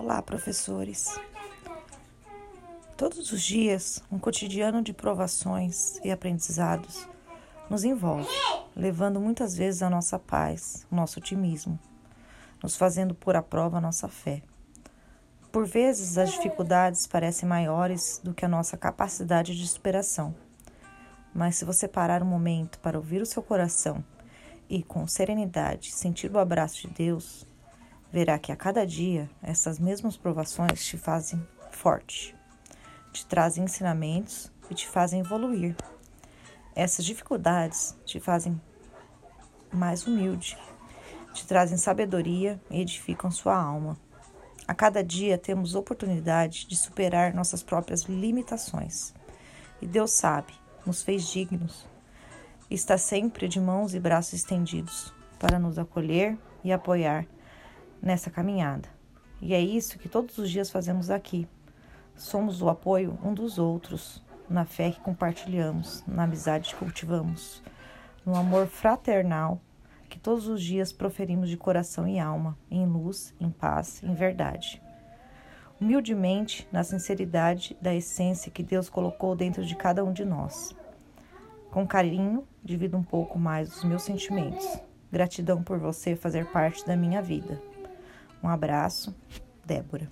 Olá, professores. Todos os dias, um cotidiano de provações e aprendizados nos envolve, levando muitas vezes a nossa paz, o nosso otimismo, nos fazendo pôr à prova a nossa fé. Por vezes, as dificuldades parecem maiores do que a nossa capacidade de superação. Mas se você parar um momento para ouvir o seu coração e, com serenidade, sentir o abraço de Deus, verá que a cada dia essas mesmas provações te fazem forte, te trazem ensinamentos e te fazem evoluir. Essas dificuldades te fazem mais humilde, te trazem sabedoria e edificam sua alma. A cada dia temos oportunidade de superar nossas próprias limitações. E Deus sabe, nos fez dignos. Está sempre de mãos e braços estendidos para nos acolher e apoiar nessa caminhada. E é isso que todos os dias fazemos aqui. Somos o apoio um dos outros, na fé que compartilhamos, na amizade que cultivamos, no amor fraternal que todos os dias proferimos de coração e alma, em luz, em paz, em verdade. Humildemente, na sinceridade da essência que Deus colocou dentro de cada um de nós. Com carinho, divido um pouco mais os meus sentimentos. Gratidão por você fazer parte da minha vida. Um abraço, Débora.